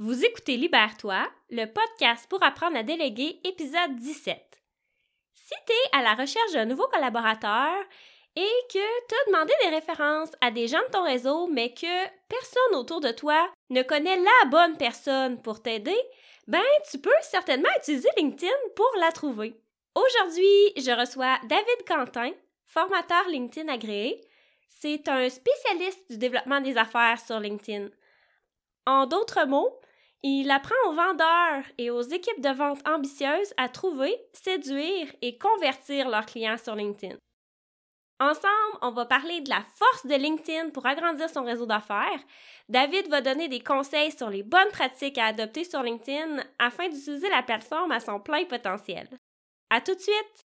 Vous écoutez Libère-toi, le podcast pour apprendre à déléguer, épisode 17. Si tu es à la recherche d'un nouveau collaborateur et que tu as demandé des références à des gens de ton réseau, mais que personne autour de toi ne connaît la bonne personne pour t'aider, ben tu peux certainement utiliser LinkedIn pour la trouver. Aujourd'hui, je reçois David Quentin, formateur LinkedIn agréé. C'est un spécialiste du développement des affaires sur LinkedIn. En d'autres mots, il apprend aux vendeurs et aux équipes de vente ambitieuses à trouver, séduire et convertir leurs clients sur LinkedIn. Ensemble, on va parler de la force de LinkedIn pour agrandir son réseau d'affaires. David va donner des conseils sur les bonnes pratiques à adopter sur LinkedIn afin d'utiliser la plateforme à son plein potentiel. À tout de suite!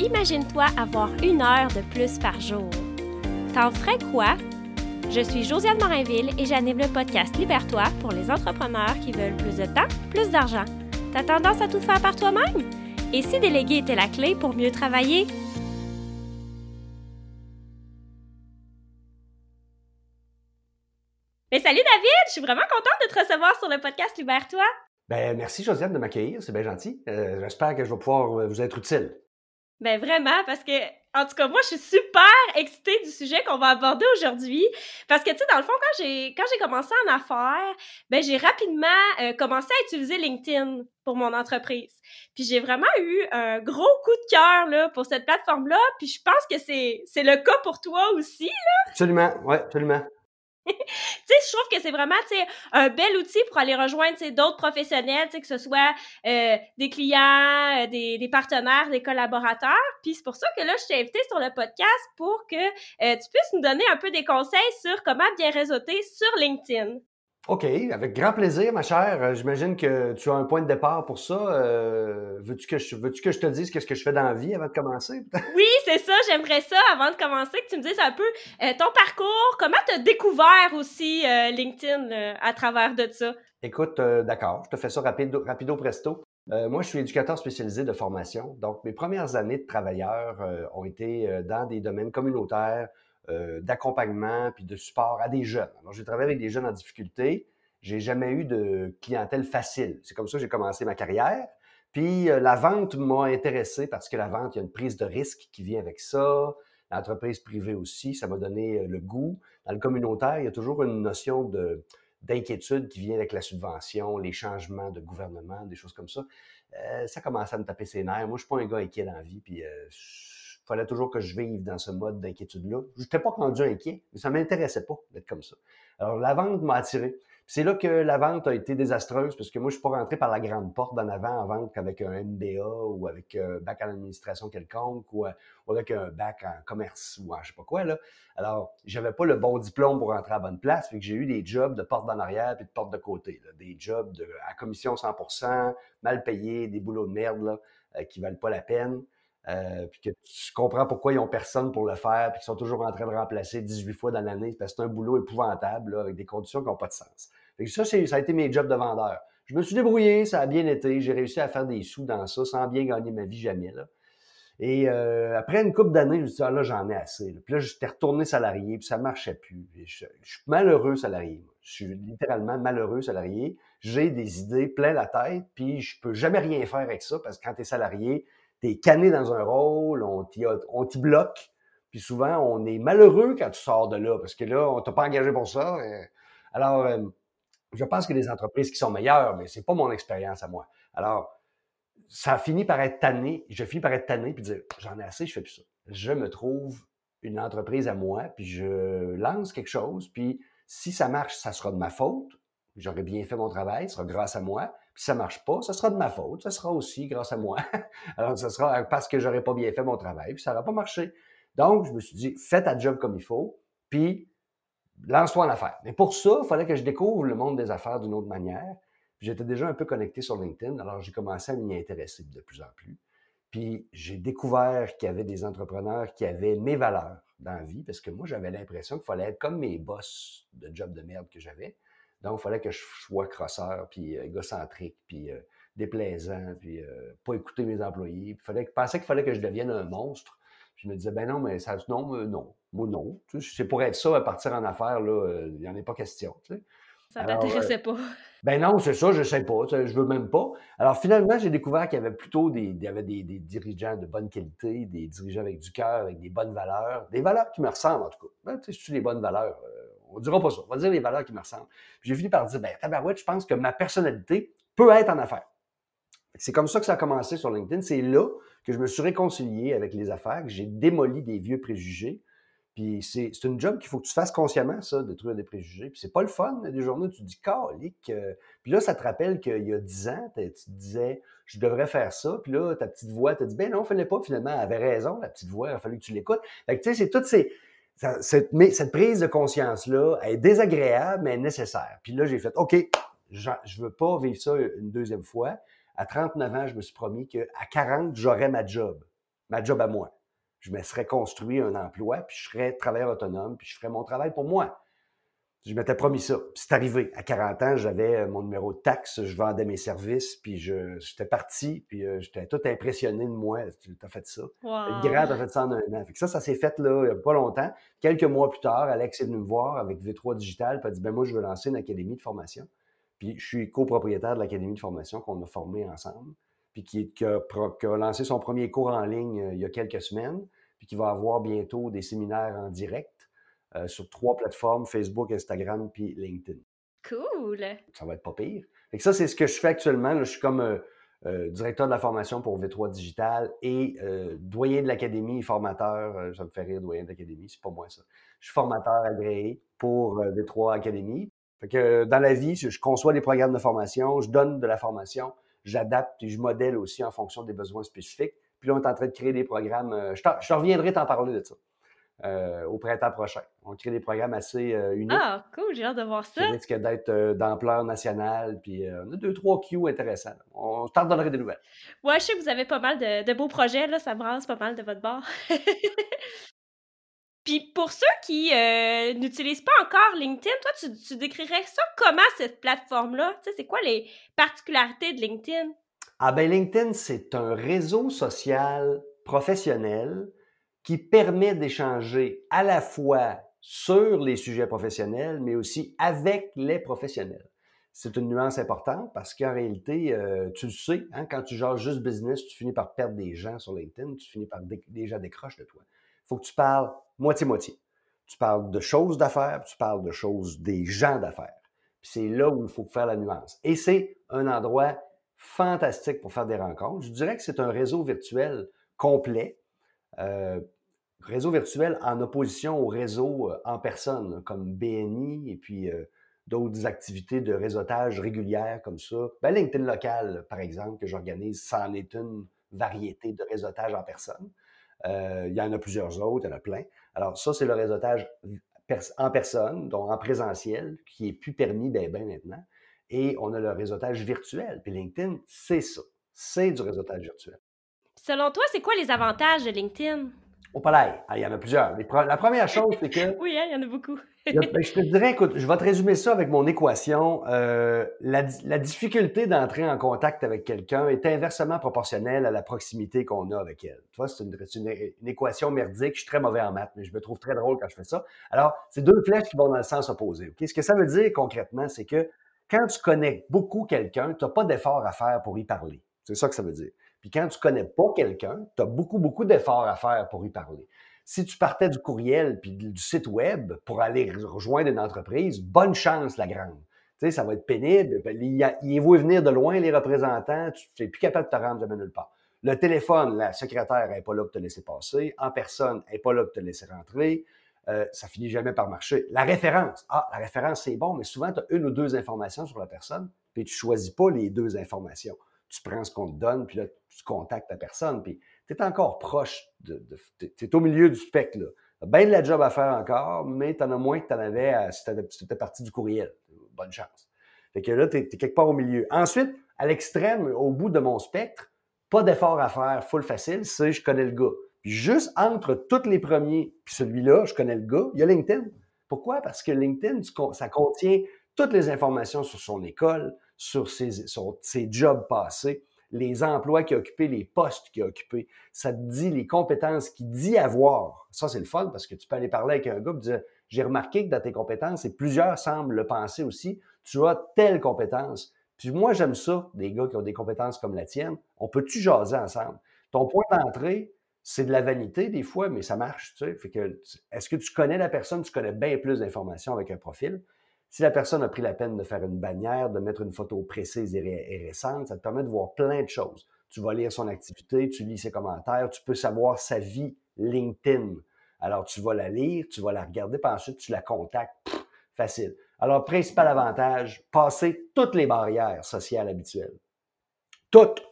Imagine-toi avoir une heure de plus par jour. T'en ferais quoi? Je suis Josiane Morinville et j'anime le podcast Libère-toi pour les entrepreneurs qui veulent plus de temps, plus d'argent. T'as tendance à tout faire par toi-même? Et si déléguer était la clé pour mieux travailler? Mais salut David, je suis vraiment contente de te recevoir sur le podcast Libère-toi. Ben, merci Josiane de m'accueillir, c'est bien gentil. Euh, j'espère que je vais pouvoir euh, vous être utile. Ben vraiment, parce que en tout cas, moi, je suis super excitée du sujet qu'on va aborder aujourd'hui. Parce que, tu sais, dans le fond, quand j'ai, quand j'ai commencé en affaires, ben, j'ai rapidement euh, commencé à utiliser LinkedIn pour mon entreprise. Puis j'ai vraiment eu un gros coup de cœur, là, pour cette plateforme-là. Puis je pense que c'est, c'est le cas pour toi aussi, là. Absolument, ouais, absolument. Tu sais, je trouve que c'est vraiment, un bel outil pour aller rejoindre, d'autres professionnels, que ce soit euh, des clients, euh, des, des, partenaires, des collaborateurs. Puis c'est pour ça que là, je t'ai invité sur le podcast pour que euh, tu puisses nous donner un peu des conseils sur comment bien réseauter sur LinkedIn. OK, avec grand plaisir, ma chère. Euh, j'imagine que tu as un point de départ pour ça. Euh, veux-tu, que je, veux que je te dise qu'est-ce que je fais dans la vie avant de commencer? oui, c'est ça. J'aimerais ça, avant de commencer, que tu me dises un peu euh, ton parcours. Comment tu as découvert aussi LinkedIn à travers de ça? Écoute, d'accord. Je te fais ça rapido, rapido presto. moi, je suis éducateur spécialisé de formation. Donc, mes premières années de travailleur ont été dans des domaines communautaires, euh, d'accompagnement puis de support à des jeunes. Alors, j'ai travaillé avec des jeunes en difficulté. J'ai jamais eu de clientèle facile. C'est comme ça que j'ai commencé ma carrière. Puis euh, la vente m'a intéressé parce que la vente, il y a une prise de risque qui vient avec ça. L'entreprise privée aussi, ça m'a donné euh, le goût. Dans le communautaire, il y a toujours une notion de, d'inquiétude qui vient avec la subvention, les changements de gouvernement, des choses comme ça. ça commence à me taper ses nerfs. Moi, je suis pas un gars inquiet dans la vie, puis fallait toujours que je vive dans ce mode d'inquiétude-là. Je n'étais pas rendu inquiet, mais ça ne m'intéressait pas d'être comme ça. Alors, la vente m'a attiré. C'est là que la vente a été désastreuse parce que moi, je suis pas rentré par la grande porte d'en avant en vente qu'avec un MBA ou avec un bac en administration quelconque ou, avec un bac en commerce ou en je sais pas quoi. Là. Alors, j'avais pas le bon diplôme pour rentrer à la bonne place. Fait que j'ai eu des jobs de porte d'en arrière puis de porte de côté. Des jobs de, à commission 100% mal payés, des boulots de merde là, euh, qui valent pas la peine. Euh, puis que tu comprends pourquoi ils n'ont personne pour le faire, puis qu'ils sont toujours en train de remplacer 18 fois dans l'année, parce que c'est un boulot épouvantable, avec des conditions qui n'ont pas de sens. Fait ça, ça a été mes jobs de vendeur. Je me suis débrouillé, ça a bien été, j'ai réussi à faire des sous dans ça, sans bien gagner ma vie jamais. Là. Et euh, après une couple d'années, je me suis dit, ah là, j'en ai assez. Puis là, j'étais retourné salarié, puis ça ne marchait plus. Je, suis malheureux salarié. Je suis littéralement malheureux salarié. J'ai des idées plein la tête, puis je peux jamais rien faire avec ça, parce que quand tu es salarié, tu es canné dans un rôle, on t'y bloque. Puis souvent, on est malheureux quand tu sors de là, parce que là, on t'a pas engagé pour ça. Alors, euh, je pense a des entreprises qui sont meilleures, mais c'est pas mon expérience à moi. Alors, ça a fini par être tanné. Je finis par être tanné puis dire, j'en ai assez, je fais plus ça. Je me trouve une entreprise à moi, puis je lance quelque chose, puis si ça marche, ça sera de ma faute. J'aurais bien fait mon travail, ce sera grâce à moi. Puis ça marche pas, ça sera de ma faute, ça sera aussi grâce à moi. Alors, ça sera parce que j'aurais pas bien fait mon travail, puis ça n'aura pas marché. Donc, je me suis dit, fais ta job comme il faut, puis lance-toi en affaires. Mais pour ça, il fallait que je découvre le monde des affaires d'une autre manière. J'étais déjà un peu connecté sur LinkedIn, alors j'ai commencé à m'y intéresser de plus en plus. Puis j'ai découvert qu'il y avait des entrepreneurs qui avaient mes valeurs dans la vie, parce que moi, j'avais l'impression qu'il fallait être comme mes boss de job de merde que j'avais. Donc, il fallait que je sois crosseur, puis euh, égocentrique, puis euh, déplaisant, puis euh, pas écouter mes employés. Puis fallait, je pensais qu'il fallait que je devienne un monstre. je me disais, ben non, mais ça, non, euh, non. Moi, non. Tu sais, c'est pour être ça, à partir en affaires, là, il n'y en a pas question. Tu sais. Ça t'intéressait pas. Ben non, c'est ça, je ne sais pas, je veux même pas. Alors finalement, j'ai découvert qu'il y avait plutôt des, il y avait des, dirigeants de bonne qualité, des dirigeants avec du cœur, avec des bonnes valeurs, des valeurs qui me ressemblent en tout cas. Ben, tu sais, c'est les bonnes valeurs. On ne dira pas ça, on va dire les valeurs qui me ressemblent. J'ai fini par dire, ben tabarouette, je pense que ma personnalité peut être en affaires. C'est comme ça que ça a commencé sur LinkedIn. C'est là que je me suis réconcilié avec les affaires, que j'ai démoli des vieux préjugés. Puis c'est une job qu'il faut que tu fasses consciemment, ça, trouver des préjugés. Puis c'est pas le fun. Des journées où tu te dis, calique. Puis là, ça te rappelle qu'il y a dix ans, tu disais, je devrais faire ça. Puis là, ta petite voix te dit, ben non, fais-le pas. Finalement, elle avait raison, la petite voix, il a fallu que tu l'écoutes. Fait que tu sais, c'est toutes ces. Cette, cette prise de conscience-là est désagréable, mais nécessaire. Puis là, j'ai fait, OK, je ne veux pas vivre ça une deuxième fois. À 39 ans, je me suis promis qu'à 40, j'aurais ma job, ma job à moi. Je me serais construit un emploi, puis je serais travailleur autonome, puis je ferais mon travail pour moi. Je m'étais promis ça. C'est arrivé. À 40 ans, j'avais euh, mon numéro de taxe, je vendais mes services, puis j'étais parti, puis euh, j'étais tout impressionné de moi. Tu as fait ça. Le grand a fait ça en un an. ça, ça s'est fait là, il n'y a pas longtemps. Quelques mois plus tard, Alex est venu me voir avec V3 Digital, puis a dit ben moi, je veux lancer une académie de formation. Puis je suis copropriétaire de l'Académie de formation qu'on a formée ensemble, puis qui, a, lancé son premier cours en ligne euh, il y a quelques semaines, puis qui va avoir bientôt des séminaires en direct euh, sur trois plateformes, Facebook, Instagram, puis LinkedIn. Cool! Ça va être pas pire. Et ça, c'est ce que je fais actuellement. je suis comme euh, directeur de la formation pour V3 Digital et doyen de l'académie, formateur. ça me fait rire, doyen de l'académie, c'est pas moi ça. Je suis formateur agréé pour V3 Académie. Fait que dans la vie, je conçois des programmes de formation, je donne de la formation, j'adapte et je modèle aussi en fonction des besoins spécifiques. Puis là, on est en train de créer des programmes. Euh, je, te reviendrai t'en parler de ça euh, au printemps prochain. On crée des programmes assez euh, uniques. Ah, cool, j'ai hâte de voir ça. Ça risque d'être d'ampleur nationale. Puis on a deux, trois Q intéressants. On t'en donnerait des nouvelles. Ouais, je sais que vous avez pas mal de, beaux projets. Là, ça brasse pas mal de votre bord. Puis pour ceux qui euh, n'utilisent pas encore LinkedIn, toi, tu, décrirais ça comment cette plateforme-là? Tu sais, c'est quoi les particularités de LinkedIn? Ah ben LinkedIn, c'est un réseau social professionnel qui permet d'échanger à la fois sur les sujets professionnels, mais aussi avec les professionnels. C'est une nuance importante parce qu'en réalité, euh, tu le sais, hein, quand tu gères juste business, tu finis par perdre des gens sur LinkedIn, tu finis par déjà décrocher de toi. Il faut que tu parles moitié-moitié. Tu parles de choses d'affaires, tu parles de choses des gens d'affaires. c'est là où il faut faire la nuance. Et c'est un endroit fantastique pour faire des rencontres. Je dirais que c'est un réseau virtuel complet, euh, réseau virtuel en opposition au réseau euh, en personne, comme BNI et puis euh, d'autres activités de réseautage régulières comme ça. Ben, LinkedIn local, par exemple, que j'organise, ça en est une variété de réseautage en personne. il y en a plusieurs autres, il y en a plein. Alors, ça, c'est le réseautage en personne, donc en présentiel, qui est plus permis ben, ben maintenant. Et on a le réseautage virtuel. Puis LinkedIn, c'est ça. C'est du réseautage virtuel. Selon toi, c'est quoi les avantages de LinkedIn? Au palais, ah, il y en a plusieurs. La première chose, c'est que. oui, hein, il y en a beaucoup. Ben, je te dirais, écoute, je vais te résumer ça avec mon équation. Euh, la, difficulté d'entrer en contact avec quelqu'un est inversement proportionnelle à la proximité qu'on a avec elle. Tu vois, c'est une, équation merdique. Je suis très mauvais en maths, mais je me trouve très drôle quand je fais ça. Alors, c'est deux flèches qui vont dans le sens opposé. Ce que ça veut dire concrètement, c'est que quand tu connais beaucoup quelqu'un, tu n'as pas d'effort à faire pour y parler. C'est ça que ça veut dire. Puis quand tu connais pas quelqu'un, tu as beaucoup, beaucoup d'efforts à faire pour y parler. Si tu partais du courriel puis du site web pour aller rejoindre une entreprise, bonne chance, la grande. Tu sais, ça va être pénible. Ben, il, il vont venir de loin, les représentants. Tu n'es plus capable de te rendre jamais nulle part. Le téléphone, la secrétaire n'est pas là pour te laisser passer. En personne, elle n'est pas là pour te laisser rentrer. Euh, ça finit jamais par marcher. La référence. Ah, la référence, c'est bon, mais souvent, tu as une ou deux informations sur la personne, puis tu choisis pas les deux informations tu prends ce qu'on te donne, puis là, tu contactes la personne, puis tu es encore proche de. tu es au milieu du spectre, là. Tu as bien de la job à faire encore, mais tu en as moins que tu en avais si tu étais parti du courriel. Bonne chance. Fait que là, tu es, quelque part au milieu. Ensuite, à l'extrême, au bout de mon spectre, pas d'effort à faire, full facile, c'est je connais le gars. Puis juste entre tous les premiers, puis celui-là, je connais le gars, il y a LinkedIn. Pourquoi? Parce que LinkedIn, ça contient toutes les informations sur son école, sur ses, jobs passés. les emplois qu'il a occupés, les postes qu'il a occupés. Ça te dit les compétences qu'il dit avoir. Ça, c'est le fun parce que tu peux aller parler avec un gars et dire J'ai remarqué que dans tes compétences, et plusieurs semblent le penser aussi, tu as telle compétence. Puis moi, j'aime ça, des gars qui ont des compétences comme la tienne. On peut-tu jaser ensemble? Ton point d'entrée, c'est de la vanité des fois, mais ça marche. Tu sais. Est-ce que tu connais la personne? Tu connais bien plus d'informations avec un profil? Si la personne a pris la peine de faire une bannière, de mettre une photo précise et, récente, ça te permet de voir plein de choses. Tu vas lire son activité, tu lis ses commentaires, tu peux savoir sa vie LinkedIn. Alors, tu vas la lire, tu vas la regarder, puis ensuite, tu la contactes. facile. Alors, principal avantage, passer toutes les barrières sociales habituelles. Toutes.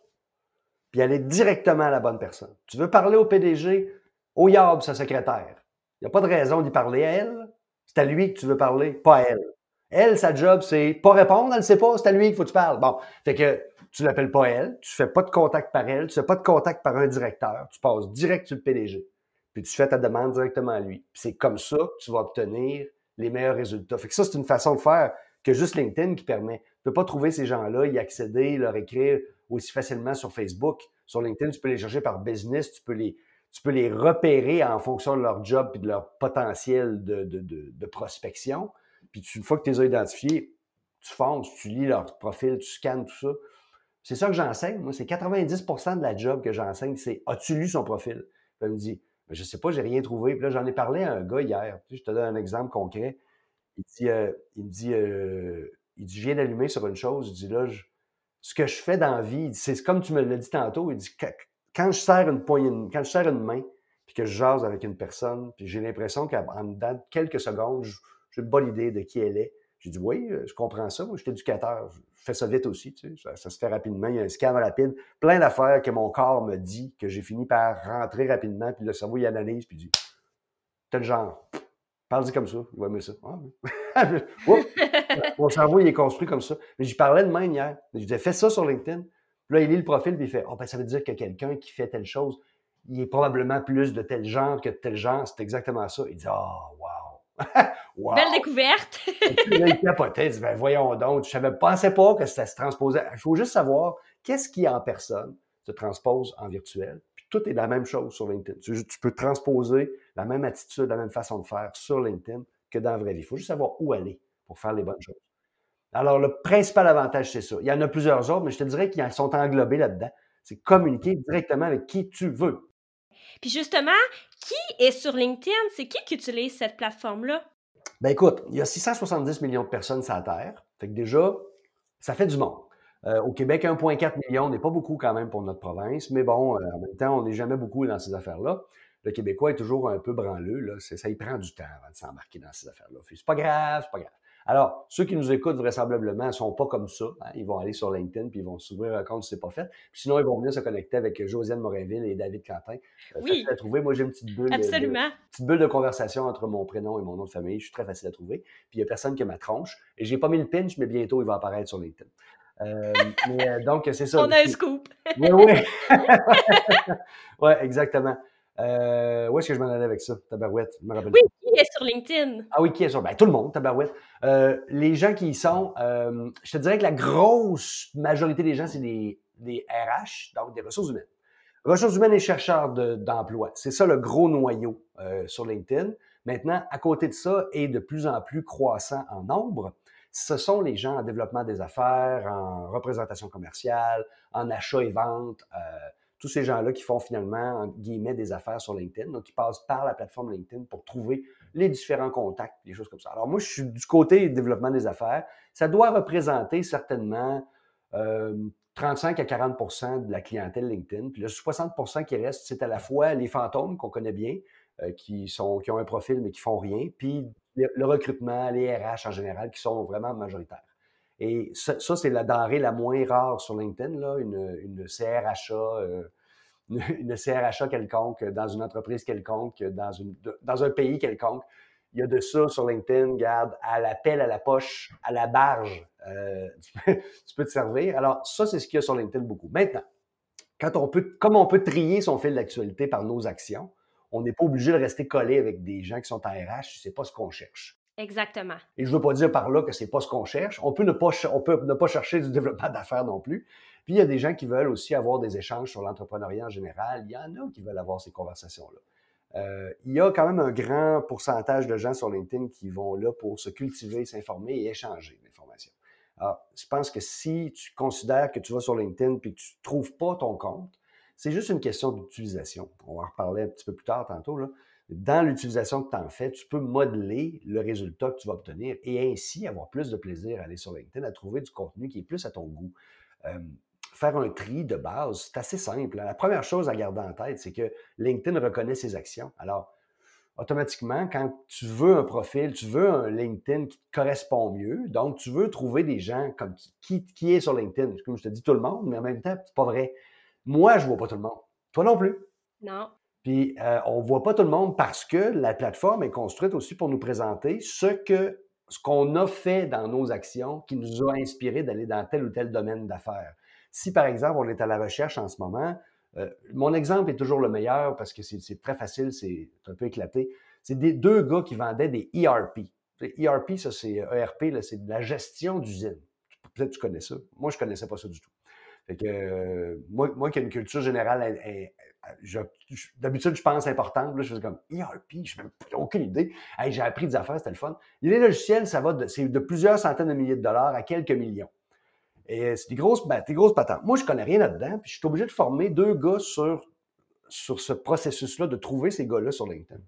Puis aller directement à la bonne personne. Tu veux parler au PDG, au YAB, sa secrétaire. Il n'y a pas de raison d'y parler à elle. C'est à lui que tu veux parler, pas à elle. Elle, sa job, c'est pas répondre, elle ne sait pas, c'est à lui qu'il faut que tu parles. Bon, fait que tu l'appelles pas elle, tu fais pas de contact par elle, tu fais pas de contact par un directeur, tu passes direct sur le PDG. Puis tu fais ta demande directement à lui. C'est comme ça que tu vas obtenir les meilleurs résultats. Fait que ça, c'est une façon de faire que juste LinkedIn qui permet. Tu peux pas trouver ces gens-là, y accéder, leur écrire aussi facilement sur Facebook. Sur LinkedIn, tu peux les chercher par business, tu peux les, tu peux les repérer en fonction de leur job et de leur potentiel de, de, de prospection. Puis une fois que tu les as identifiés, tu fonces, tu lis leur profil, tu scannes tout ça. C'est ça que j'enseigne. Moi, c'est 90% de la job que j'enseigne, c'est as-tu lu son profil? Puis il me dit, ben, je sais pas, j'ai rien trouvé. Puis là, j'en ai parlé à un gars hier. je te donne un exemple concret. Il, dit, euh, il me dit, euh, il dit, je viens d'allumer sur une chose. Il dit, là, ce que je fais dans la vie, c'est comme tu me l'as dit tantôt. Il dit, quand je serre une poignée, quand je serre une main, puis que je jase avec une personne, puis j'ai l'impression qu'en quelques secondes, je, j'ai une bonne idée de qui elle est. J'ai dit, oui, euh, je comprends ça. Moi, je suis éducateur. Je fais ça vite aussi. Tu sais. ça, se fait rapidement. Il y a un scan rapide. Plein d'affaires que mon corps me dit, que j'ai fini par rentrer rapidement. Puis le cerveau, il analyse. Puis il dit, tel genre. Parle-y comme ça. Il va aimer ça. Ah, mon cerveau, il est construit comme ça. Mais j'y parlais de même hier. Je disais, fais ça sur LinkedIn. Puis là, il lit le profil. Puis il fait, oh, ben, ça veut dire que quelqu'un qui fait telle chose, il est probablement plus de tel genre que de tel genre. C'est exactement ça. Il dit, oh, Belle découverte! il capotait, ben voyons donc, je ne pensais pas que ça se transposait. Il faut juste savoir qu'est-ce qui en personne se transpose en virtuel. Puis tout est la même chose sur LinkedIn. Tu, peux transposer la même attitude, la même façon de faire sur LinkedIn que dans la vraie vie. Il faut juste savoir où aller pour faire les bonnes choses. Alors, le principal avantage, c'est ça. Il y en a plusieurs autres, mais je te dirais qu'ils sont englobés là-dedans. C'est communiquer directement avec qui tu veux. Puis justement, qui est sur LinkedIn? C'est qui qui utilise cette plateforme-là? Ben écoute, il y a 670 millions de personnes sur la Terre. Fait que déjà, ça fait du monde. Euh, au Québec, 1,4 million n'est pas beaucoup quand même pour notre province, mais bon, euh, en même temps, on n'est jamais beaucoup dans ces affaires-là. Le Québécois est toujours un peu branleux, là. ça y prend du temps avant de s'embarquer dans ces affaires-là. C'est pas grave, c'est pas grave. Alors, ceux qui nous écoutent vraisemblablement ne sont pas comme ça. Hein. Ils vont aller sur LinkedIn puis ils vont s'ouvrir un compte si ce pas fait. sinon, ils vont venir se connecter avec Josiane Morinville et David Quentin. Euh, oui. Facile à trouver. Moi, j'ai une petite bulle. Absolument. De, petite bulle de conversation entre mon prénom et mon nom de famille. Je suis très facile à trouver. Puis il n'y a personne qui ma tronche. Et j'ai pas mis le pinch, mais bientôt, il va apparaître sur LinkedIn. Euh, euh, donc, c'est ça. On a un scoop. oui, oui. oui, exactement. Euh, où est-ce que je m'en allais avec ça, Tabarouette? Je me rappelle oui, qui est sur LinkedIn? Ah oui, qui est sur? Ben, tout le monde, Tabarouette. Euh, les gens qui y sont, euh, je te dirais que la grosse majorité des gens, c'est des, des RH, donc des ressources humaines. Ressources humaines et chercheurs d'emploi. c'est ça le gros noyau euh, sur LinkedIn. Maintenant, à côté de ça, et de plus en plus croissant en nombre, ce sont les gens en développement des affaires, en représentation commerciale, en achat et vente, euh, tous ces gens-là qui font finalement, en guillemets, des affaires sur LinkedIn, donc qui passent par la plateforme LinkedIn pour trouver les différents contacts, des choses comme ça. Alors moi, je suis du côté développement des affaires. Ça doit représenter certainement 35 euh, à 40% de la clientèle LinkedIn. Puis le 60% qui reste, c'est à la fois les fantômes qu'on connaît bien, euh, qui, sont, qui ont un profil mais qui font rien, puis le recrutement, les RH en général, qui sont vraiment majoritaires. Et ça, c'est la denrée la moins rare sur LinkedIn, là, une, une CRHA, euh, une, CRHA quelconque dans une entreprise quelconque, dans, une, dans un pays quelconque. Il y a de ça sur LinkedIn, garde, à la pelle, à la poche, à la barge, euh, tu, peux, te servir. Alors, ça, c'est ce qu'il y a sur LinkedIn beaucoup. Maintenant, quand on peut, comme on peut trier son fil d'actualité par nos actions, on n'est pas obligé de rester collé avec des gens qui sont en RH si ce n'est pas ce qu'on cherche. Exactement. Et je ne veux pas dire par là que c'est pas ce qu'on cherche. On peut ne pas, on peut ne pas chercher du développement d'affaires non plus. Puis il y a des gens qui veulent aussi avoir des échanges sur l'entrepreneuriat en général. Il y en a qui veulent avoir ces conversations-là. Euh, il y a quand même un grand pourcentage de gens sur LinkedIn qui vont là pour se cultiver, s'informer et échanger l'information. Alors, je pense que si tu considères que tu vas sur LinkedIn et que tu ne trouves pas ton compte, c'est juste une question d'utilisation. On va en reparler un petit peu plus tard tantôt. Là. Dans l'utilisation que tu en fais, tu peux modeler le résultat que tu vas obtenir et ainsi avoir plus de plaisir à aller sur LinkedIn, à trouver du contenu qui est plus à ton goût. Euh, faire un tri de base, c'est assez simple. Hein. La première chose à garder en tête, c'est que LinkedIn reconnaît ses actions. Alors, automatiquement, quand tu veux un profil, tu veux un LinkedIn qui te correspond mieux, donc tu veux trouver des gens comme qui, qui est sur LinkedIn. Comme je te dis, tout le monde, mais en même temps, c'est pas vrai. Moi, je vois pas tout le monde. Toi non plus. Non. Puis, euh, on voit pas tout le monde parce que la plateforme est construite aussi pour nous présenter ce que ce qu'on a fait dans nos actions qui nous a inspiré d'aller dans tel ou tel domaine d'affaires. Si, par exemple, on est à la recherche en ce moment, euh, mon exemple est toujours le meilleur parce que c'est très facile, c'est un peu éclaté. C'est deux gars qui vendaient des ERP. ERP, ça c'est ERP, c'est de la gestion d'usine. Peut-être que tu connais ça. Moi, je ne connaissais pas ça du tout. Euh, moi qui ai une culture générale, d'habitude, je pense importante. Là, je fais comme ERP, je n'ai aucune idée. j'ai appris des affaires, c'était le fun. Les logiciels, ça va c'est de plusieurs centaines de milliers de dollars à quelques millions. Et c'est des grosses, ben, des grosses patentes. Moi, je connais rien là-dedans, puis je suis obligé de former deux gars sur, sur ce processus-là, de trouver ces gars-là sur LinkedIn.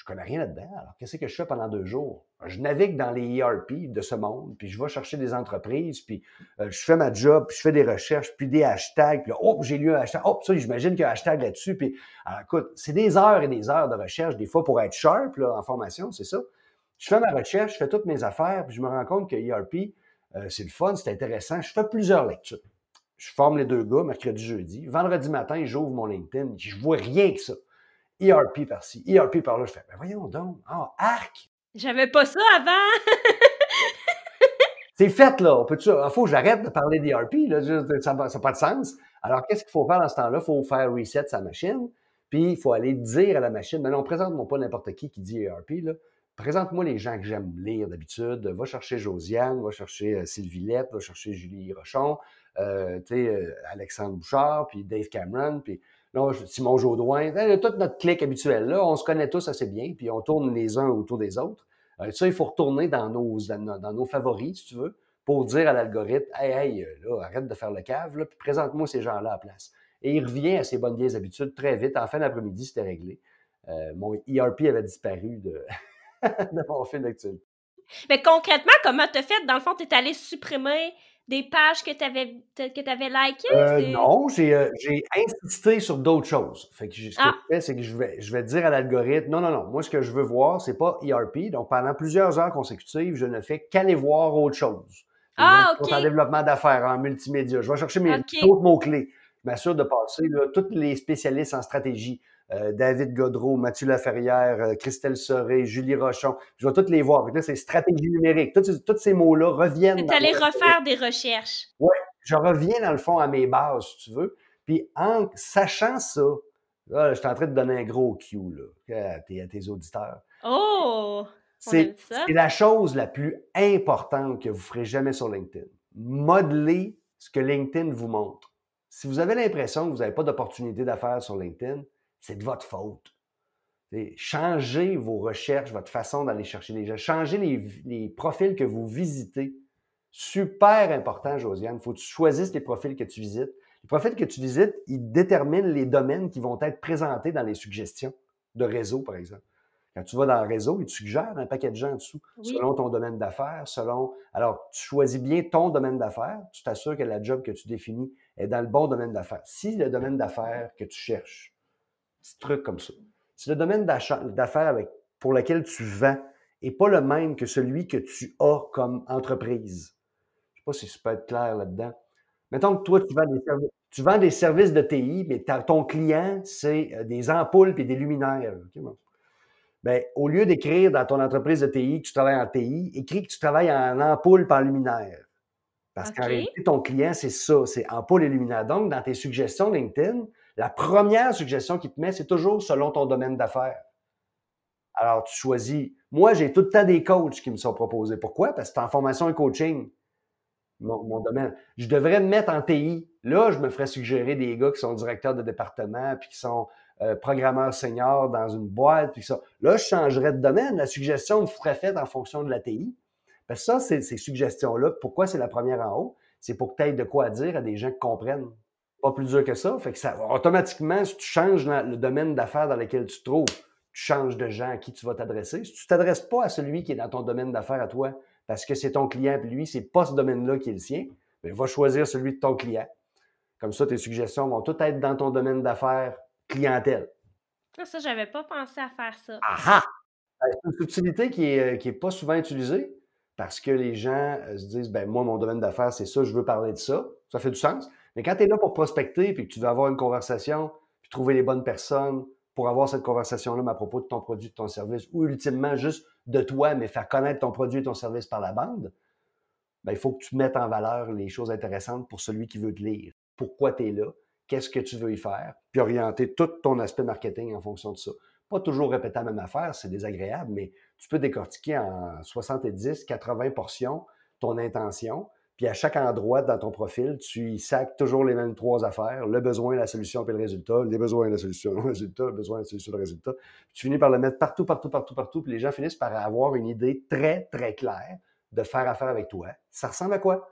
Je connais rien là-dedans. Alors, qu'est-ce que je fais pendant deux jours? Je navigue dans les ERP de ce monde, puis je vais chercher des entreprises, puis euh, je fais ma job, puis je fais des recherches, puis des hashtags, puis là, oh, j'ai lu un hashtag, oh, ça, j'imagine qu'il y a un hashtag là-dessus, puis alors, écoute, c'est des heures et des heures de recherche, des fois pour être sharp, en formation, c'est ça. Je fais ma recherche, je fais toutes mes affaires, puis je me rends compte que ERP, euh, c'est le fun, c'est intéressant. Je fais plusieurs lectures. Je forme les deux gars mercredi, jeudi. Vendredi matin, j'ouvre mon LinkedIn. Je vois rien que ça. ERP par-ci, ERP par-là. Je fais, ben voyons donc. Ah, arc! J'avais pas ça avant! c'est fait, là. Il faut que j'arrête de parler d'ERP. Ça n'a pas de sens. Alors, qu'est-ce qu'il faut faire dans ce temps-là? Il faut faire reset sa machine. Puis, il faut aller dire à la machine, mais non, présente-moi pas n'importe qui qui dit ERP. Là. Présente-moi les gens que j'aime lire d'habitude. Va chercher Josiane, va chercher euh, Sylvie Lette, va chercher Julie Rochon, euh, euh, Alexandre Bouchard, puis Dave Cameron, puis non, Simon Jaudoin. Toute notre clique habituelle, là, on se connaît tous assez bien, puis on tourne les uns autour des autres. ça, il faut retourner dans nos, dans, nos favoris, si tu veux, pour dire à l'algorithme Hey, hey, là, arrête de faire le cave, là, puis présente-moi ces gens-là à la place. Et il revient à ses bonnes vieilles habitudes très vite. En fin d'après-midi, c'était réglé. mon ERP avait disparu de. de mon fil d'actualité. Mais concrètement, comment tu as fait? Dans le fond, tu es allé supprimer des pages que tu avais, que avais likées? Euh, non, euh, j'ai insisté sur d'autres choses. Fait que ce que ah! je fais, c'est que je vais, je vais dire à l'algorithme, non, non, non, moi, ce que je veux voir, c'est pas ERP. Donc, pendant plusieurs heures consécutives, je ne fais qu'aller voir autre chose. Ah, OK. En développement d'affaires, en multimédia. Je vais chercher mes autres mots-clés. Je m'assure de passer là, tous les spécialistes en stratégie, euh, David Godreau, Mathieu Laferrière, euh, Christelle Soré, Julie Rochon. Je vais toutes les voir. là, c'est stratégie numérique. Tous, ces mots-là reviennent. Tu allé refaire des recherches. Oui, je reviens dans le fond à mes bases, si tu veux. Puis en sachant ça, là, je suis en train de donner un gros cue là, à, tes, à tes auditeurs. Oh! C'est la chose la plus importante que vous ferez jamais sur LinkedIn. Modeler ce que LinkedIn vous montre. Si vous avez l'impression que vous n'avez pas d'opportunité d'affaires sur LinkedIn, c'est de votre faute. changez vos recherches, votre façon d'aller chercher les gens. Changez les, profils que vous visitez. Super important, Josiane. Il faut que tu choisisses les profils que tu visites. Les profils que tu visites, ils déterminent les domaines qui vont être présentés dans les suggestions de réseau, par exemple. Quand tu vas dans le réseau, ils te suggèrent un paquet de gens en dessous, selon ton domaine d'affaires, selon... Alors, tu choisis bien ton domaine d'affaires, tu t'assures que la job que tu définis est dans le bon domaine d'affaires. Si le domaine d'affaires que tu cherches Petit truc comme ça. Si le domaine d'affaires pour lequel tu vends n'est pas le même que celui que tu as comme entreprise, je ne sais pas si je peux être clair là-dedans. Mettons que toi, tu vends des services, tu vends des services de TI, mais ton client, c'est euh, des ampoules et des luminaires. Ben, au lieu d'écrire dans ton entreprise de TI que tu travailles en TI, écris que tu travailles en ampoule en luminaire. Parce qu'en réalité, ton client, c'est ça, c'est ampoule et luminaire. Donc, dans tes suggestions LinkedIn, la première suggestion qu'il te met, c'est toujours selon ton domaine d'affaires. Alors, tu choisis. Moi, j'ai tout le temps des coachs qui me sont proposés. Pourquoi? Parce que tu es en formation et coaching. mon, domaine. Je devrais me mettre en TI. Là, je me ferais suggérer des gars qui sont directeurs de département, puis qui sont euh, programmeurs seniors dans une boîte, puis ça. Là, je changerais de domaine. La suggestion me ferait faite en fonction de la TI. Parce que ça, c'est ces suggestions-là. Pourquoi c'est la première en haut? C'est pour que tu aies de quoi dire à des gens qui comprennent. Pas plus dur que ça. Fait que ça, automatiquement, si tu changes le domaine d'affaires dans lequel tu te trouves, tu changes de gens à qui tu vas t'adresser. Si tu t'adresses pas à celui qui est dans ton domaine d'affaires à toi, parce que c'est ton client, puis lui, c'est pas ce domaine-là qui est le sien, mais va choisir celui de ton client. Comme ça, tes suggestions vont toutes être dans ton domaine d'affaires clientèle. Ah, ça, j'avais pas pensé à faire ça. Ah C'est une subtilité qui est, euh, qui est pas souvent utilisée parce que les gens euh, se disent, ben moi, mon domaine d'affaires, c'est ça, je veux parler de ça. Ça fait du sens. Mais quand tu es là pour prospecter, puis que tu veux avoir une conversation, puis trouver les bonnes personnes, pour avoir cette conversation-là à propos de ton produit, de ton service, ou ultimement juste de toi, mais faire connaître ton produit et ton service par la bande, ben, il faut que tu mettes en valeur les choses intéressantes pour celui qui veut te lire. Pourquoi tu es là? Qu'est-ce que tu veux y faire? Puis orienter tout ton aspect marketing en fonction de ça. Pas toujours répéter la même affaire, c'est désagréable, mais tu peux décortiquer en 70, 80 portions ton intention, puis à chaque endroit dans ton profil, tu y sacs toujours les mêmes trois affaires, le besoin, la solution, puis le résultat, les besoins, la solution, le résultat, le besoin, la solution, le résultat. tu finis par le mettre partout, partout, partout, partout, puis les gens finissent par avoir une idée très, très claire de faire affaire avec toi. Ça ressemble à quoi?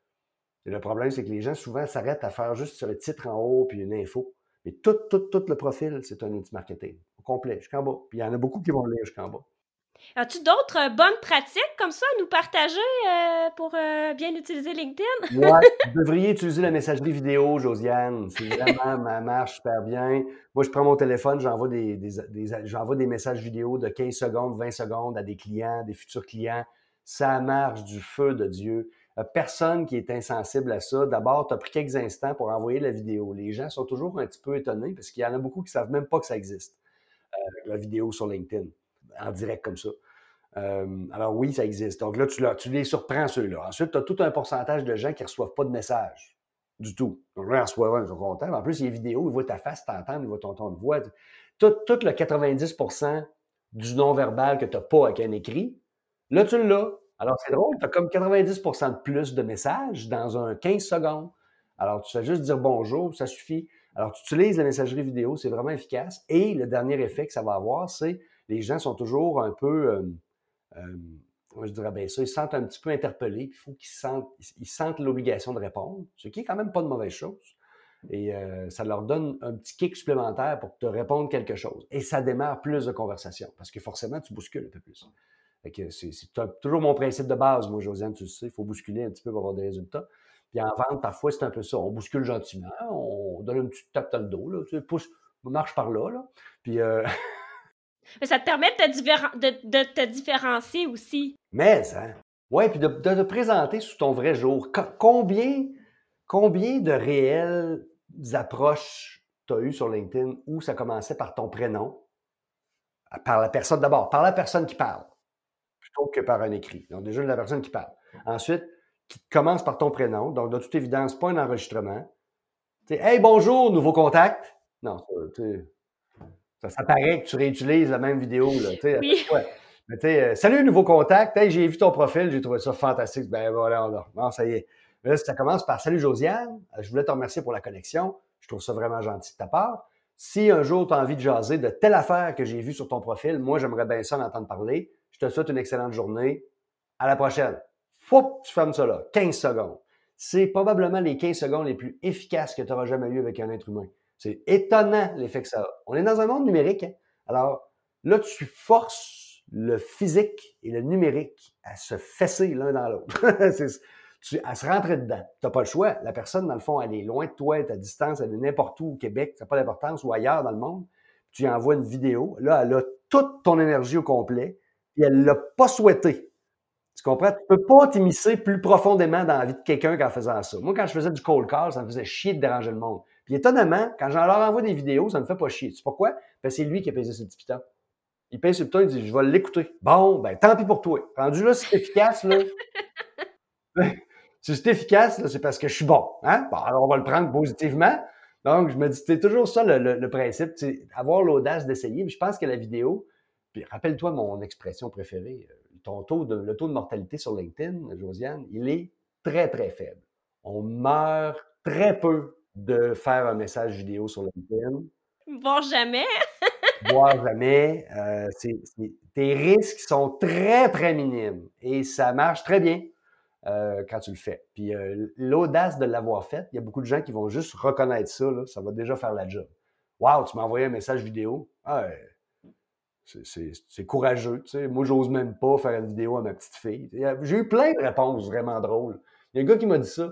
Et le problème, c'est que les gens souvent s'arrêtent à faire juste sur le titre en haut puis une info. Mais tout, tout, tout le profil, c'est un outil marketing, complet, jusqu'en bas. Puis il y en a beaucoup qui vont le lire jusqu'en bas. As-tu d'autres euh, bonnes pratiques comme ça à nous partager euh, pour euh, bien utiliser LinkedIn? oui, vous devriez utiliser la messagerie vidéo, Josiane. C'est vraiment, ma marche super bien. Moi, je prends mon téléphone, j'envoie des, des messages vidéo de 15 secondes, 20 secondes à des clients, des futurs clients. Ça marche du feu de Dieu. Personne qui est insensible à ça. D'abord, tu as pris quelques instants pour envoyer la vidéo. Les gens sont toujours un petit peu étonnés parce qu'il y en a beaucoup qui ne savent même pas que ça existe, la vidéo sur LinkedIn en direct comme ça. Euh, alors oui, ça existe. Donc là, tu, les surprends ceux-là. Ensuite, tu as tout un pourcentage de gens qui ne reçoivent pas de message du tout. Donc là, ils reçoivent un, ils sont contents. En plus, il y a des vidéos, ils voient ta face, t'entendent, ils voient ton ton de voix. Tout, tout le 90% du non-verbal que tu n'as pas avec un écrit, là, tu l'as. Alors, c'est drôle, tu as comme 90% de plus de messages dans un 15 secondes. Alors, tu fais juste dire bonjour, ça suffit. Alors, tu utilises la messagerie vidéo, c'est vraiment efficace. Et le dernier effet que ça va avoir, c'est les gens sont toujours un peu, euh, euh, je dirais bien ça, ils se sentent un petit peu interpellés, il faut qu'ils sentent, ils sentent l'obligation de répondre, ce qui est quand même pas de mauvaise chose. Et euh, ça leur donne un petit kick supplémentaire pour te répondre quelque chose. Et ça démarre plus de conversations, parce que forcément, tu bouscules un peu plus. c'est toujours mon principe de base, moi, Josiane, tu le sais, il faut bousculer un petit peu pour avoir des résultats. Puis en vente, parfois, c'est un peu ça. On bouscule gentiment, on donne une petite tape dans le dos, là, tu sais, pousse, marche par là, là. Puis Mais ça te permet de te, différencier aussi. Mais, hein? Oui, puis de, te présenter sous ton vrai jour. combien, combien de réelles approches tu as eues sur LinkedIn où ça commençait par ton prénom, par la personne d'abord, par la personne qui parle, plutôt que par un écrit. Donc, déjà, la personne qui parle. Ensuite, qui commence par ton prénom, donc de toute évidence, pas un enregistrement. hey, bonjour, nouveau contact. Non, tu ça, paraît que tu réutilises la même vidéo. Là, oui. Mais tu sais, euh, salut, nouveau contact. j'ai vu ton profil, j'ai trouvé ça fantastique. Ben voilà, non, ça y est. là, ça commence par Salut Josiane, euh, je voulais te remercier pour la connexion. Je trouve ça vraiment gentil de ta part. Si un jour tu as envie de jaser de telle affaire que j'ai vue sur ton profil, moi, j'aimerais bien ça en entendre parler. Je te souhaite une excellente journée. À la prochaine. Foup, tu fermes ça là. 15 secondes. C'est probablement les 15 secondes les plus efficaces que tu auras jamais eu avec un être humain. C'est étonnant l'effet que ça a. On est dans un monde numérique. Hein. Alors là, tu forces le physique et le numérique à se fesser l'un dans l'autre. à se rentrer dedans. Tu n'as pas le choix. La personne, dans le fond, elle est loin de toi, elle est à distance, elle est n'importe où au Québec, ça n'a pas d'importance, ou ailleurs dans le monde. Tu envoies une vidéo. Là, elle a toute ton énergie au complet, et elle ne l'a pas souhaité. Tu comprends? Tu ne peux pas t'immiscer plus profondément dans la vie de quelqu'un qu'en faisant ça. Moi, quand je faisais du cold call, ça me faisait chier de déranger le monde. Puis étonnamment, quand j'en leur envoie des vidéos, ça me fait pas chier. Tu sais pourquoi? Parce que c'est lui qui a payé ce petit piton. Il paye sur le piton, il dit Je vais l'écouter. Bon, ben tant pis pour toi. Rendu là, c'est efficace, là. si c'est efficace, c'est parce que je suis bon. Hein? Bon, alors on va le prendre positivement. Donc, je me dis, c'est toujours ça le, principe, c'est avoir l'audace d'essayer. je pense que la vidéo, puis rappelle-toi mon expression préférée, euh, ton taux de, le taux de mortalité sur LinkedIn, Josiane, il est très, très faible. On meurt très peu de faire un message vidéo sur LinkedIn. Voir jamais. Voir jamais. Euh, tes risques sont très, très minimes et ça marche très bien euh, quand tu le fais. Puis euh, l'audace de l'avoir fait, il y a beaucoup de gens qui vont juste reconnaître ça, ça va déjà faire la job. Wow, tu m'as envoyé un message vidéo. Ah, c'est courageux. Tu sais. Moi, j'ose même pas faire une vidéo à ma petite fille. J'ai eu plein de réponses vraiment drôles. Il y a un gars qui m'a dit ça.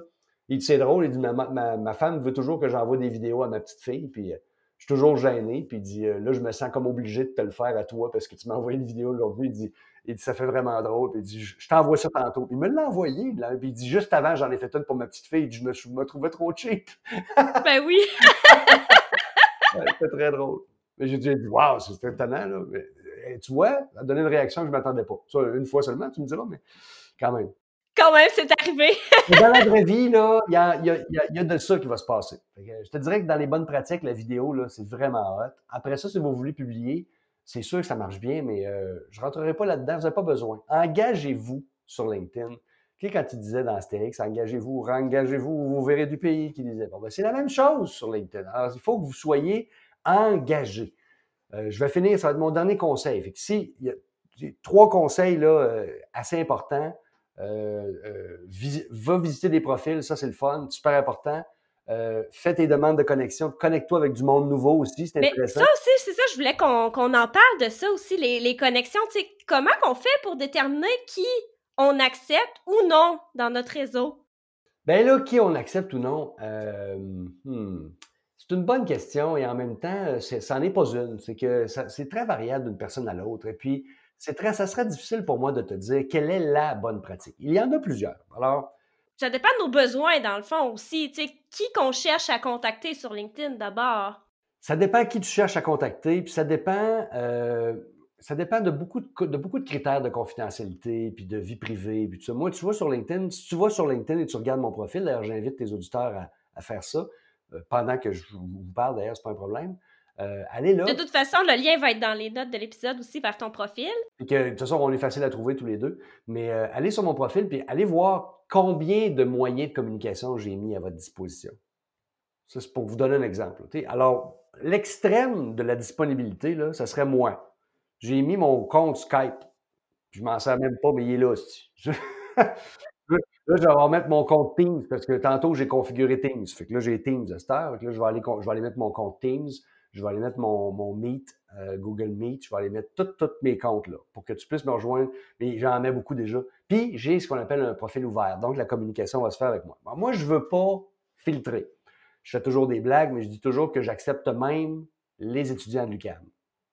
Il dit c'est drôle, il dit ma, ma, femme veut toujours que j'envoie des vidéos à ma petite fille, puis euh, je suis toujours gêné, puis il dit euh, là, je me sens comme obligé de te le faire à toi parce que tu m'as envoyé une vidéo aujourd'hui. Il dit, il dit ça fait vraiment drôle, puis il dit je t'envoie ça tantôt. Il me l'a envoyé, là, puis il dit juste avant, j'en ai fait une pour ma petite fille, il dit, je me, trouvais trop cheap. ben oui. C'était très drôle. Mais j'ai dit, waouh, c'est étonnant, là. Eh, tu vois, ça a donné une réaction que je ne m'attendais pas. Ça, une fois seulement, tu me diras, mais quand même. Quand même, c'est arrivé. dans la vraie vie, là, il y a, y, a, y a, de ça qui va se passer. je te dirais que dans les bonnes pratiques, la vidéo, là, c'est vraiment hot. Après ça, si vous voulez publier, c'est sûr que ça marche bien, mais euh, je ne rentrerai pas là-dedans. Vous n'avez pas besoin. Engagez-vous sur LinkedIn. Tu quand tu disais dans Astérix, engagez-vous, engagez-vous, vous verrez du pays, qui disait. Bon, ben, c'est la même chose sur LinkedIn. Alors, il faut que vous soyez engagé. Euh, je vais finir, ça va être mon dernier conseil. Fait il y a trois conseils là, euh, assez importants. Euh, va visiter des profils, ça c'est le fun, super important. fais tes demandes de connexion, connecte-toi avec du monde nouveau aussi, c'est intéressant. Ça aussi, c'est ça, je voulais qu'on en parle de ça aussi, les, les connexions. comment on fait pour déterminer qui on accepte ou non dans notre réseau? Ben là, qui on accepte ou non? Hmm. C'est une bonne question et en même temps, ça n'en est pas une. C'est que c'est très variable d'une personne à l'autre. Et puis, c'est très, ça serait difficile pour moi de te dire quelle est la bonne pratique. Il y en a plusieurs. Alors, ça dépend de nos besoins, dans le fond aussi. Tu sais, qui qu'on cherche à contacter sur LinkedIn d'abord? Ça dépend qui tu cherches à contacter, puis ça dépend, euh, ça dépend de beaucoup de, de, beaucoup de critères de confidentialité, puis de vie privée, puis tout ça. Moi, tu vois sur LinkedIn, si tu vas sur LinkedIn et tu regardes mon profil, d'ailleurs, j'invite tes auditeurs à faire ça. Euh, pendant que je vous parle, d'ailleurs, c'est pas un problème. Euh, allez là. De toute façon, le lien va être dans les notes de l'épisode aussi vers ton profil. Et que, de toute façon, on est facile à trouver tous les deux. Mais euh, allez sur mon profil puis allez voir combien de moyens de communication j'ai mis à votre disposition. Ça, c'est pour vous donner un exemple. Alors, l'extrême de la disponibilité, là, ça serait moi. J'ai mis mon compte Skype. Je m'en sers même pas, mais il est là aussi. Là, je vais remettre mon compte Teams parce que tantôt, j'ai configuré Teams. Fait que là, j'ai Teams à cette heure. là, je vais, aller, je vais aller mettre mon compte Teams. Je vais aller mettre mon, mon Meet, euh, Google Meet. Je vais aller mettre tous mes comptes là pour que tu puisses me rejoindre. Mais j'en mets beaucoup déjà. Puis, j'ai ce qu'on appelle un profil ouvert. Donc, la communication va se faire avec moi. moi, je ne veux pas filtrer. Je fais toujours des blagues, mais je dis toujours que j'accepte même les étudiants de l'UQAM.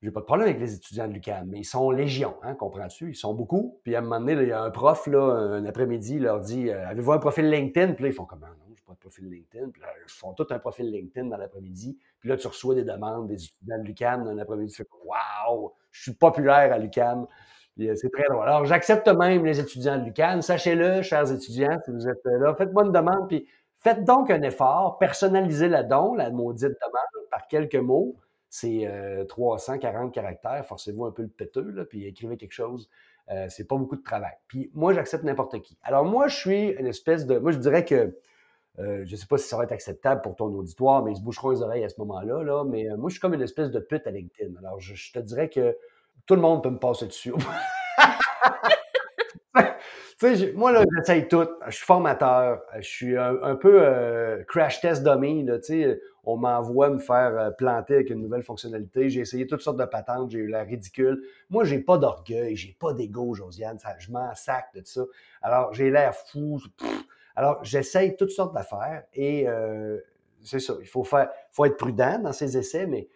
J'ai pas de problème avec les étudiants de l'UQAM, mais ils sont légion, hein, comprends-tu? Ils sont beaucoup. Puis à un moment donné, il y a un prof, là, un après-midi, leur dit euh, Avez-vous un profil LinkedIn? Puis là, ils font comment? Non, j'ai pas de profil LinkedIn. Puis là, ils font tout un profil LinkedIn dans l'après-midi. Puis là, tu reçois des demandes des étudiants de l'UQAM dans l'après-midi. Tu fais Waouh, je suis populaire à l'UQAM. Euh, c'est très drôle. Alors, j'accepte même les étudiants de l'UQAM. Sachez-le, chers étudiants, si vous êtes là, faites-moi une demande. Puis faites donc un effort, personnalisez la don, la maudite demande, par quelques mots c'est 340 euh, caractères, forcez-vous un peu le péteux, là, puis écrivez quelque chose. Euh, c'est pas beaucoup de travail. Puis moi, j'accepte n'importe qui. Alors moi, je suis une espèce de... Moi, je dirais que... Euh, je sais pas si ça va être acceptable pour ton auditoire, mais ils se boucheront les oreilles à ce moment-là. Là, mais moi, je suis comme une espèce de pute à LinkedIn. Alors, je, te dirais que tout le monde peut me passer dessus. sais, moi, là, j'essaye tout. Je suis formateur. Je suis un, peu crash test dummy. Là, on m'envoie me faire euh, planter avec une nouvelle fonctionnalité. J'ai essayé toutes sortes de patentes, j'ai eu l'air ridicule. Moi, j'ai pas d'orgueil, j'ai pas d'ego, Josiane. Ça, je m'en sac de ça. Alors, j'ai l'air fou. Alors, j'essaye toutes sortes d'affaires et euh, c'est ça. Il faut faire, faut être prudent dans ses essais, mais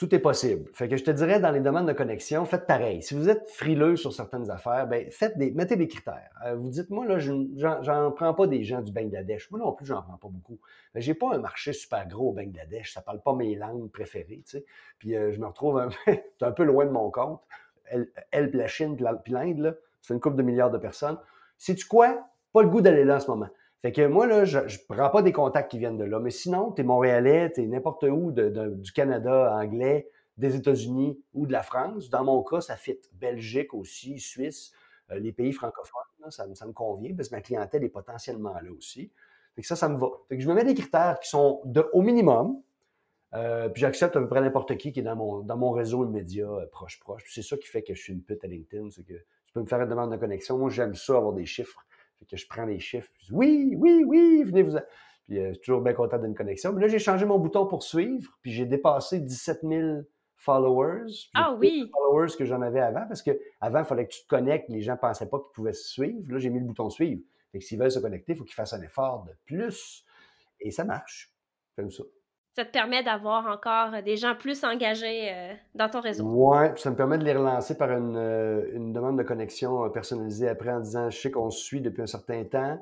tout est possible. Fait que je te dirais, dans les domaines de connexion, faites pareil. Si vous êtes frileux sur certaines affaires, ben, faites des, mettez des critères. Euh, vous dites, moi, là, j'en prends pas des gens du Bangladesh. Moi non plus, j'en prends pas beaucoup. Mais j'ai pas un marché super gros au Bangladesh. Ça parle pas mes langues préférées, tu sais. Puis euh, je me retrouve un, un, peu loin de mon compte. Elle, elle la Chine, puis l'Inde, là, c'est une couple de milliards de personnes. Sais-tu quoi? Pas le goût d'aller là en ce moment. Fait que moi, là, je ne prends pas des contacts qui viennent de là. Mais sinon, tu es Montréalais, tu es n'importe où du Canada, anglais, des États-Unis ou de la France. Dans mon cas, ça fit. Belgique aussi, Suisse, euh, les pays francophones, ça, me convient parce que ma clientèle est potentiellement là aussi. Fait que ça, ça me va. Fait que je me mets des critères qui sont de, au minimum, euh, puis j'accepte à peu près n'importe qui qui est dans mon, dans mon réseau immédiat, euh, proche, proche. Puis c'est ça qui fait que je suis une pute à LinkedIn, c'est que tu peux me faire une demande de connexion. Moi, j'aime ça, avoir des chiffres. Fait que je prends les chiffres. Puis je dis, oui, oui, oui, venez vous. Puis euh, je suis toujours bien content d'une connexion. Mais là, j'ai changé mon bouton pour suivre, puis j'ai dépassé 17 000 followers. Ah oui! de followers que j'en avais avant, parce que avant, il fallait que tu te connectes. Les gens ne pensaient pas qu'ils pouvaient se suivre. Là, j'ai mis le bouton suivre. Fait que s'ils veulent se connecter, il faut qu'ils fassent un effort de plus. Et ça marche. Comme ça. Ça te permet d'avoir encore des gens plus engagés euh, dans ton réseau. Puis ça me permet de les relancer par une, euh, demande de connexion euh, personnalisée après en disant Je sais qu'on se suit depuis un certain temps.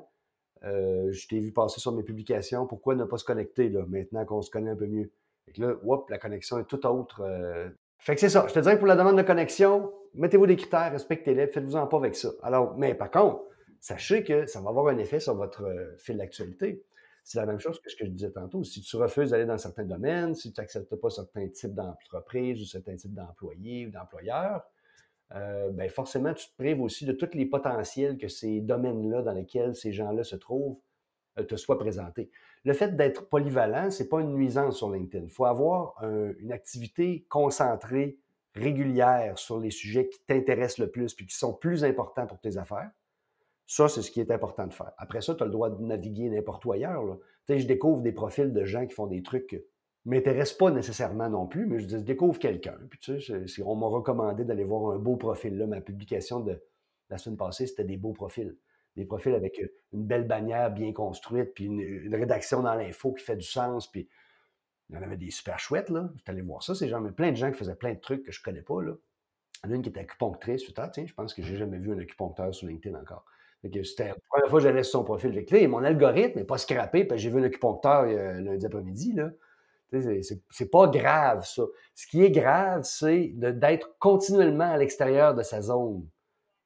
Euh, je t'ai vu passer sur mes publications. Pourquoi ne pas se connecter là, maintenant qu'on se connaît un peu mieux? Fait que là, whoop, la connexion est tout autre. euh. Fait que c'est ça. Je te dirais que pour la demande de connexion, mettez-vous des critères, respectez-les, faites-vous-en pas avec ça. Alors, mais par contre, sachez que ça va avoir un effet sur votre euh, fil d'actualité. C'est la même chose que ce que je disais tantôt. Si tu refuses d'aller dans certains domaines, si tu n'acceptes pas certains types d'entreprises ou certains types d'employés ou d'employeurs, euh, ben forcément, tu te prives aussi de tous les potentiels que ces domaines-là dans lesquels ces gens-là se trouvent euh, te soient présentés. Le fait d'être polyvalent, c'est pas une nuisance sur LinkedIn. Il faut avoir un- une activité concentrée, régulière sur les sujets qui t'intéressent le plus puis qui sont plus importants pour tes affaires. Ça, c'est ce qui est important de faire. Après ça, tu as le droit de naviguer n'importe où ailleurs. je découvre des profils de gens qui font des trucs qui ne m'intéressent pas nécessairement non plus, mais je, dis, je découvre quelqu'un. Puis tu sais, on m'a recommandé d'aller voir un beau profil. Là, ma publication de la semaine passée, c'était des beaux profils. Des profils avec une belle bannière bien construite, puis une, rédaction dans l'info qui fait du sens, puis il y en avait des super chouettes, là. J'étais allé voir ça, ces gens, mais plein de gens qui faisaient plein de trucs que je connais pas, là. Il y en a une qui était acupunctrice, je ah, tiens, je pense que j'ai jamais vu un acupuncteur sur LinkedIn encore. C'était la première fois que j'allais sur son profil. Fait que là, mon algorithme n'est pas scrappé, que j'ai vu un acupuncteur lundi après-midi, là. C'est- pas grave, ça. Ce qui est grave, c'est d'être continuellement à l'extérieur de sa zone.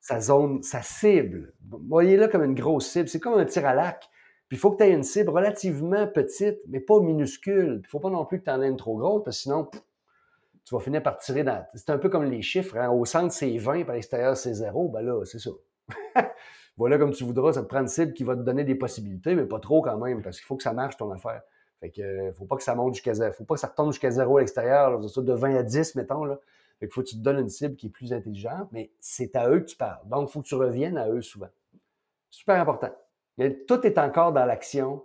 Sa zone, sa cible. Voyez-là comme une grosse cible. C'est comme un tir à l'arc. Puis il faut que tu aies une cible relativement petite, mais pas minuscule. Il ne faut pas non plus que tu en aies une trop grosse, parce que sinon, tu vas finir par tirer dans. C'est un peu comme les chiffres. hein. Au centre, c'est 20, puis à l'extérieur, c'est 0. Ben là, c'est ça. voilà comme tu voudras. Ça te prend une cible qui va te donner des possibilités, mais pas trop quand même, parce qu'il faut que ça marche ton affaire. Fait que euh, faut pas que ça monte jusqu'à zéro. Faut pas que ça retombe jusqu'à zéro à l'extérieur. de 20 à 10, mettons. Là. Fait qu'il faut que tu te donnes une cible qui est plus intelligente, mais c'est à eux que tu parles. Donc, il faut que tu reviennes à eux souvent. Super important. Tout est encore dans l'action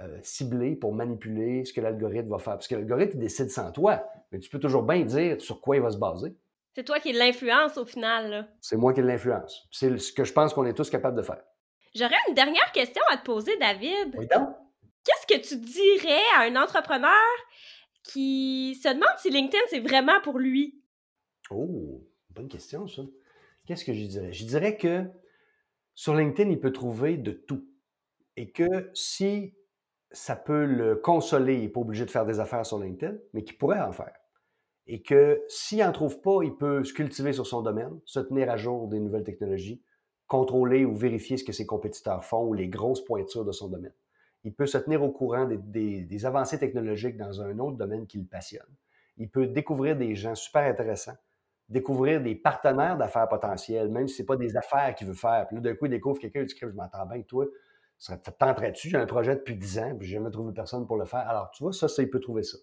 euh, ciblée pour manipuler ce que l'algorithme va faire. Parce que l'algorithme, décide sans toi, mais tu peux toujours bien dire sur quoi il va se baser. C'est toi qui l'influence au final. C'est moi qui l'influence. C'est ce que je pense qu'on est tous capables de faire. J'aurais une dernière question à te poser, David. Oui, donc? Qu'est-ce que tu dirais à un entrepreneur qui se demande si LinkedIn, c'est vraiment pour lui? Oh, bonne question, ça. Qu'est-ce que je dirais? Je dirais que sur LinkedIn, il peut trouver de tout. Et que si ça peut le consoler, il n'est pas obligé de faire des affaires sur LinkedIn, mais qu'il pourrait en faire. Et que s'il n'en trouve pas, il peut se cultiver sur son domaine, se tenir à jour des nouvelles technologies, contrôler ou vérifier ce que ses compétiteurs font ou les grosses pointures de son domaine. Il peut se tenir au courant des, avancées technologiques dans un autre domaine qui le passionne. Il peut découvrir des gens super intéressants, découvrir des partenaires d'affaires potentiels, même si ce n'est pas des affaires qu'il veut faire. Puis là, d'un coup, il découvre quelqu'un, il dit Je m'entends bien avec toi, tenterais-tu J'ai un projet depuis 10 ans, puis j'ai jamais trouvé personne pour le faire. Alors, tu vois, ça, ça, il peut trouver ça.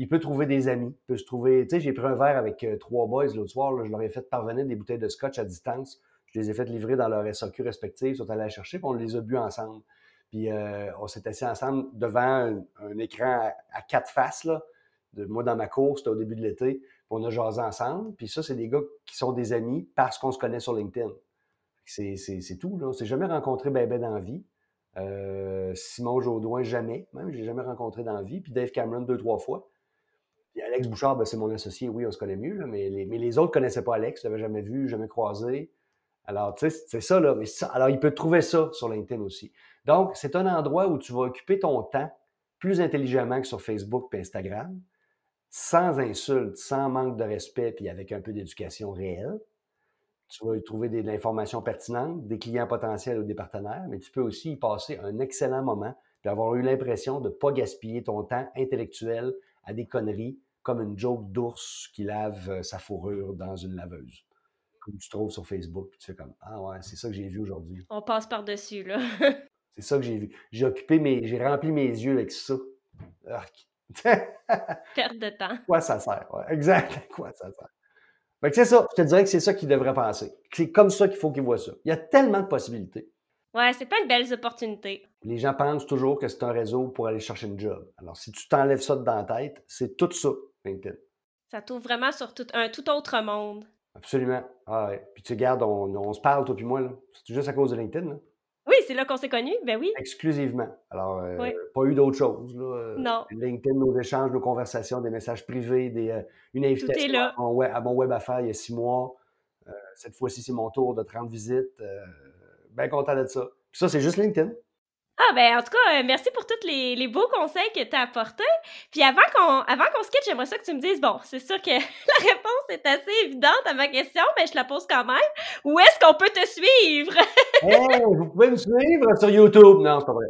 Il peut trouver des amis, il peut se trouver. Tu sais, j'ai pris un verre avec euh, trois boys l'autre soir, je leur ai fait parvenir des bouteilles de scotch à distance. Je les ai fait livrer dans leur SAQ respective, ils sont allés la chercher, puis on les a bu ensemble. Puis euh, on s'est assis ensemble devant un, écran à, quatre faces, moi, dans ma course, c'était au début de l'été, puis on a jasé ensemble. Puis ça, c'est des gars qui sont des amis parce qu'on se connaît sur LinkedIn. C'est, tout, là. On s'est jamais rencontré ben ben dans la vie. Euh, Simon Jaudoin, jamais. Même, je l'ai jamais rencontré dans la vie. Puis Dave Cameron, deux, trois fois. Alex Bouchard, ben, c'est mon associé. Oui, on se connaît mieux, mais, les, autres ne connaissaient pas Alex. Je l'avais jamais vu, jamais croisé. Alors, tu sais, c'est ça, là. Alors, il peut trouver ça sur LinkedIn aussi. Donc, c'est un endroit où tu vas occuper ton temps plus intelligemment que sur Facebook et Instagram, sans insultes, sans manque de respect, puis avec un peu d'éducation réelle. Tu vas y trouver de l'information pertinente, des clients potentiels ou des partenaires, mais tu peux aussi y passer un excellent moment, puis avoir eu l'impression de ne pas gaspiller ton temps intellectuel à des conneries comme une joke d'ours qui lave euh, sa fourrure dans une laveuse. Comme tu trouves sur Facebook, puis tu fais comme Ah ouais, c'est ça que j'ai vu aujourd'hui. On passe par-dessus, là. C'est ça que j'ai vu. J'ai occupé mes, j'ai rempli mes yeux avec ça. Perte de temps. Quoi ça sert? exact. quoi ça sert? c'est ça. Je te dirais que c'est ça qu'il devrait penser. C'est comme ça qu'il faut qu'il voit ça. Il y a tellement de possibilités. Ouais, c'est pas une belle opportunité. Les gens pensent toujours que c'est un réseau pour aller chercher une job. Alors, si tu t'enlèves ça de dans la tête, c'est tout ça, LinkedIn. Ça t'ouvre vraiment sur tout, un tout autre monde. Absolument. Ah ouais. Puis tu regardes, on, on se parle, toi puis moi, là. C'est juste à cause de LinkedIn, là. Oui, c'est là qu'on s'est connus, ben oui. Exclusivement. Alors, euh, pas eu d'autre chose. Là. Non. LinkedIn, nos échanges, nos conversations, des messages privés, des, euh, une invitation À, mon web, à, mon web, affaires il y a six mois. Euh, cette fois-ci, c'est mon tour de 30 visites. Bien content de ça. Puis ça, c'est juste LinkedIn. Ah, ben, en tout cas, euh, merci pour tous les, beaux conseils que tu as apportés. Puis avant qu'on avant qu'on se quitte, j'aimerais ça que tu me dises, bon, c'est sûr que la réponse est assez évidente à ma question, mais je la pose quand même. Où est-ce qu'on peut te suivre? vous pouvez me suivre sur YouTube. Non, c'est pas vrai.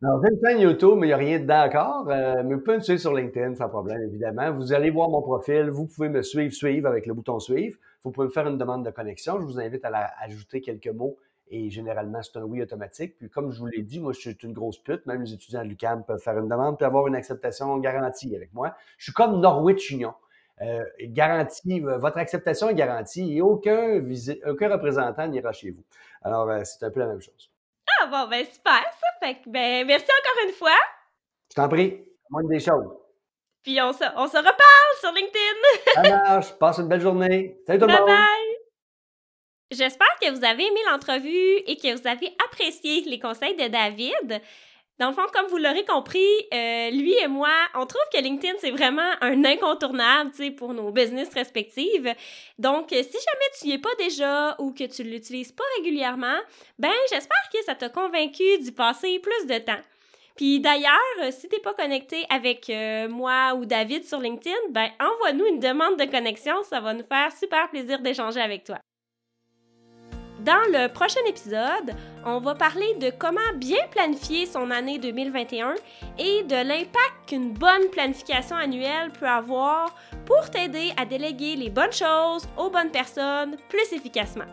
Non, j'ai une chaîne YouTube, mais il n'y a rien dedans encore. Euh, mais vous pouvez me suivre sur LinkedIn sans problème, évidemment. Vous allez voir mon profil. Vous pouvez me suivre, suivre avec le bouton suivre. Vous pouvez me faire une demande de connexion. Je vous invite à ajouter quelques mots et généralement, c'est un oui automatique. Puis comme je vous l'ai dit, moi, je suis une grosse pute. Même les étudiants de l'UQAM peuvent faire une demande puis avoir une acceptation garantie avec moi. Je suis comme Norwich Union. Euh, garantie, votre acceptation est garantie et aucun, aucun représentant n'ira chez vous. Alors, euh, c'est un peu la même chose. Ah bon, ben super, ça. Fait que, ben, merci encore une fois. Je t'en prie, moins des choses. Puis on se, on se reparle sur LinkedIn. Ça marche. Passe une belle journée. Salut tout le monde. Bye bye. J'espère que vous avez aimé l'entrevue et que vous avez apprécié les conseils de David. Dans le fond, comme vous l'aurez compris, euh, lui et moi, on trouve que LinkedIn, c'est vraiment un incontournable pour nos business respectives. Donc, si jamais tu n'y es pas déjà ou que tu ne l'utilises pas régulièrement, ben j'espère que ça t'a convaincu d'y passer plus de temps. Puis d'ailleurs, si tu n'es pas connecté avec euh, moi ou David sur LinkedIn, ben envoie-nous une demande de connexion, ça va nous faire super plaisir d'échanger avec toi. Dans le prochain épisode, on va parler de comment bien planifier son année 2021 et de l'impact qu'une bonne planification annuelle peut avoir pour t'aider à déléguer les bonnes choses aux bonnes personnes plus efficacement.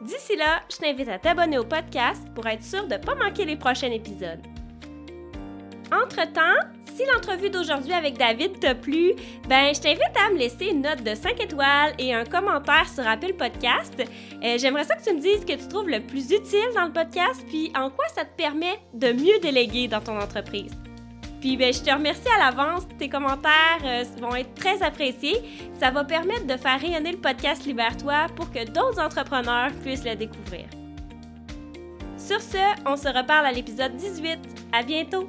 D'ici là, je t'invite à t'abonner au podcast pour être sûr de ne pas manquer les prochains épisodes. Entre-temps, si l'entrevue d'aujourd'hui avec David t'a plu, ben je t'invite à me laisser une note de 5 étoiles et un commentaire sur Apple Podcast. Euh, j'aimerais ça que tu me dises ce que tu trouves le plus utile dans le podcast, puis en quoi ça te permet de mieux déléguer dans ton entreprise. Puis ben, je te remercie à l'avance. Tes commentaires euh, vont être très appréciés. Ça va permettre de faire rayonner le podcast Libère-toi pour que d'autres entrepreneurs puissent le découvrir. Sur ce, on se reparle à l'épisode 18. À bientôt!